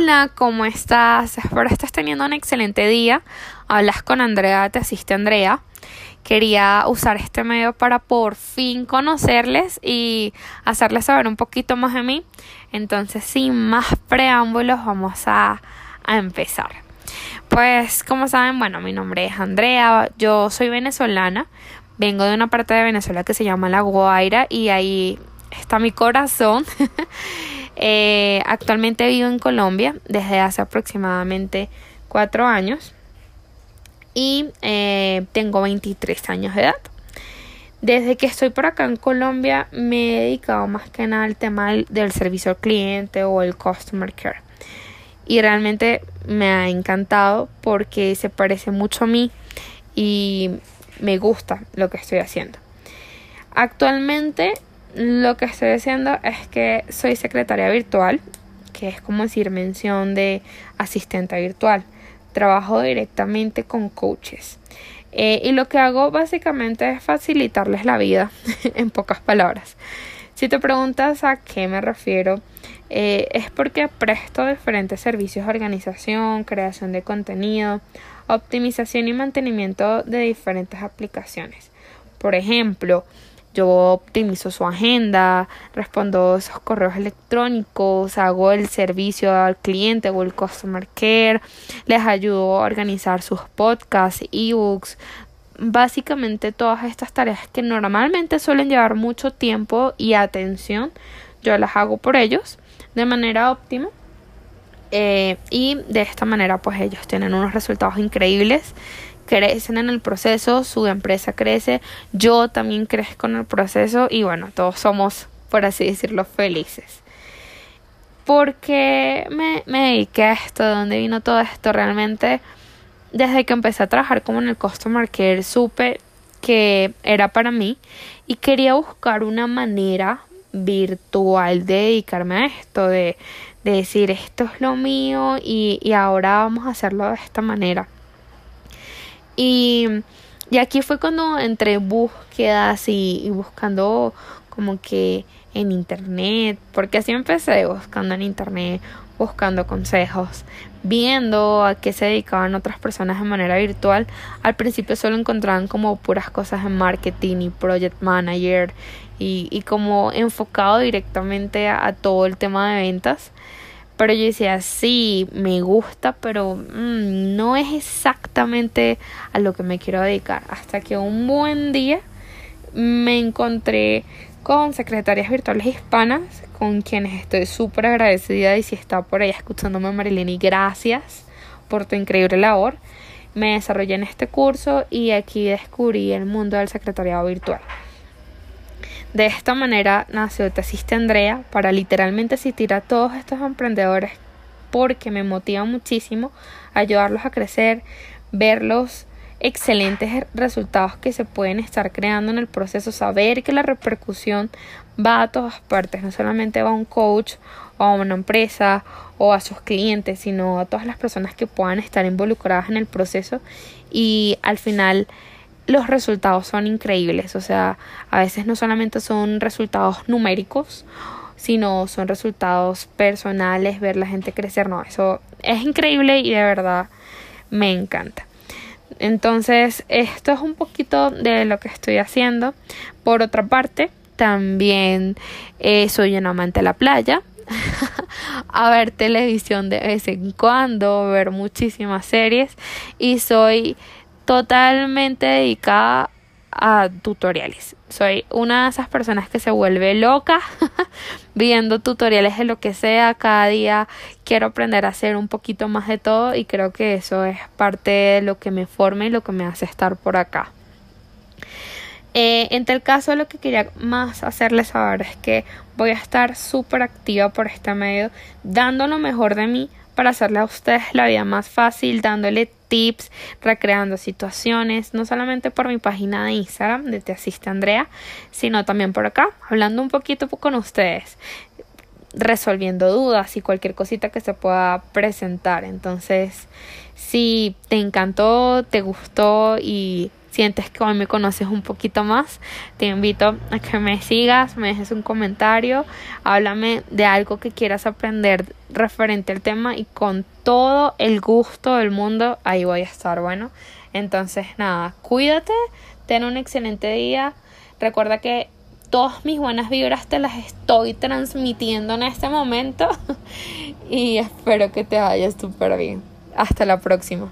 Hola, ¿cómo estás? Espero estés teniendo un excelente día. Hablas con Andrea, te asiste Andrea. Quería usar este medio para por fin conocerles y hacerles saber un poquito más de mí. Entonces, sin más preámbulos, vamos a, a empezar. Pues, como saben, bueno, mi nombre es Andrea, yo soy venezolana, vengo de una parte de Venezuela que se llama La Guaira y ahí está mi corazón. Eh, actualmente vivo en Colombia desde hace aproximadamente cuatro años y eh, tengo 23 años de edad. Desde que estoy por acá en Colombia me he dedicado más que nada al tema del, servicio al cliente o el customer care. Y realmente me ha encantado porque se parece mucho a mí y me gusta lo que estoy haciendo. Actualmente lo que estoy haciendo es que soy secretaria virtual, que es como decir mención de asistente virtual. Trabajo directamente con coaches. Eh, y lo que hago básicamente es facilitarles la vida, en pocas palabras. Si te preguntas a qué me refiero, eh, es porque presto diferentes servicios de organización, creación de contenido, optimización y mantenimiento de diferentes aplicaciones. Por ejemplo, yo optimizo su agenda, respondo esos correos electrónicos, hago el servicio al cliente o el customer care, les ayudo a organizar sus podcasts, ebooks, básicamente todas estas tareas que normalmente suelen llevar mucho tiempo y atención, yo las hago por ellos de manera óptima. Eh, y de esta manera pues ellos tienen unos resultados increíbles crecen en el proceso, su empresa crece, yo también crezco en el proceso y bueno, todos somos, por así decirlo, felices. ¿Por qué me, dediqué a esto? ¿De dónde vino todo esto? Realmente, desde que empecé a trabajar como en el Customer Care, supe que era para mí y quería buscar una manera virtual de dedicarme a esto, de, de decir esto es lo mío y, y ahora vamos a hacerlo de esta manera. Y, y aquí fue cuando entre búsquedas y, buscando como que en internet, porque así empecé buscando en internet, buscando consejos, viendo a qué se dedicaban otras personas de manera virtual. Al principio solo encontraban como puras cosas en marketing y project manager y, y como enfocado directamente a todo el tema de ventas. Pero yo decía, sí, me gusta, pero mm, no es exactamente a lo que me quiero dedicar. Hasta que un buen día me encontré con secretarias virtuales hispanas, con quienes estoy súper agradecida y si está por ahí escuchándome Marilyn, gracias por tu increíble labor. Me desarrollé en este curso y aquí descubrí el mundo del secretariado virtual. De esta manera nació Te Asiste Andrea para literalmente asistir a todos estos emprendedores porque me motiva muchísimo ayudarlos a crecer, ver los excelentes resultados que se pueden estar creando en el proceso, saber que la repercusión va a todas partes, no solamente va a un coach o a una empresa o a sus clientes, sino a todas las personas que puedan estar involucradas en el proceso. Y al final los resultados son increíbles. O sea, a veces no solamente son resultados numéricos, sino son resultados personales, ver la gente crecer. No, eso es increíble y de verdad me encanta. Entonces, esto es un poquito de lo que estoy haciendo. Por otra parte, también eh, soy un amante de la playa. a ver televisión de vez en cuando, ver muchísimas series y soy totalmente dedicada a tutoriales. Soy una de esas personas que se vuelve loca viendo tutoriales de lo que sea. Cada día quiero aprender a hacer un poquito más de todo y creo que eso es parte de lo que me forma y lo que me hace estar por acá. Eh, en tal caso, lo que quería más hacerles saber es que voy a estar súper activa por este medio, dando lo mejor de mí para hacerle a ustedes la vida más fácil, dándole tips, recreando situaciones, no solamente por mi página de Instagram de Te Asiste Andrea, sino también por acá, hablando un poquito con ustedes, resolviendo dudas y cualquier cosita que se pueda presentar. Entonces, si te encantó, te gustó y sientes que hoy me conoces un poquito más, te invito a que me sigas, me dejes un comentario, háblame de algo que quieras aprender referente al tema y con todo el gusto del mundo ahí voy a estar. Bueno, entonces nada, cuídate, ten un excelente día. Recuerda que todas mis buenas vibras te las estoy transmitiendo en este momento y espero que te vaya súper bien. Hasta la próxima.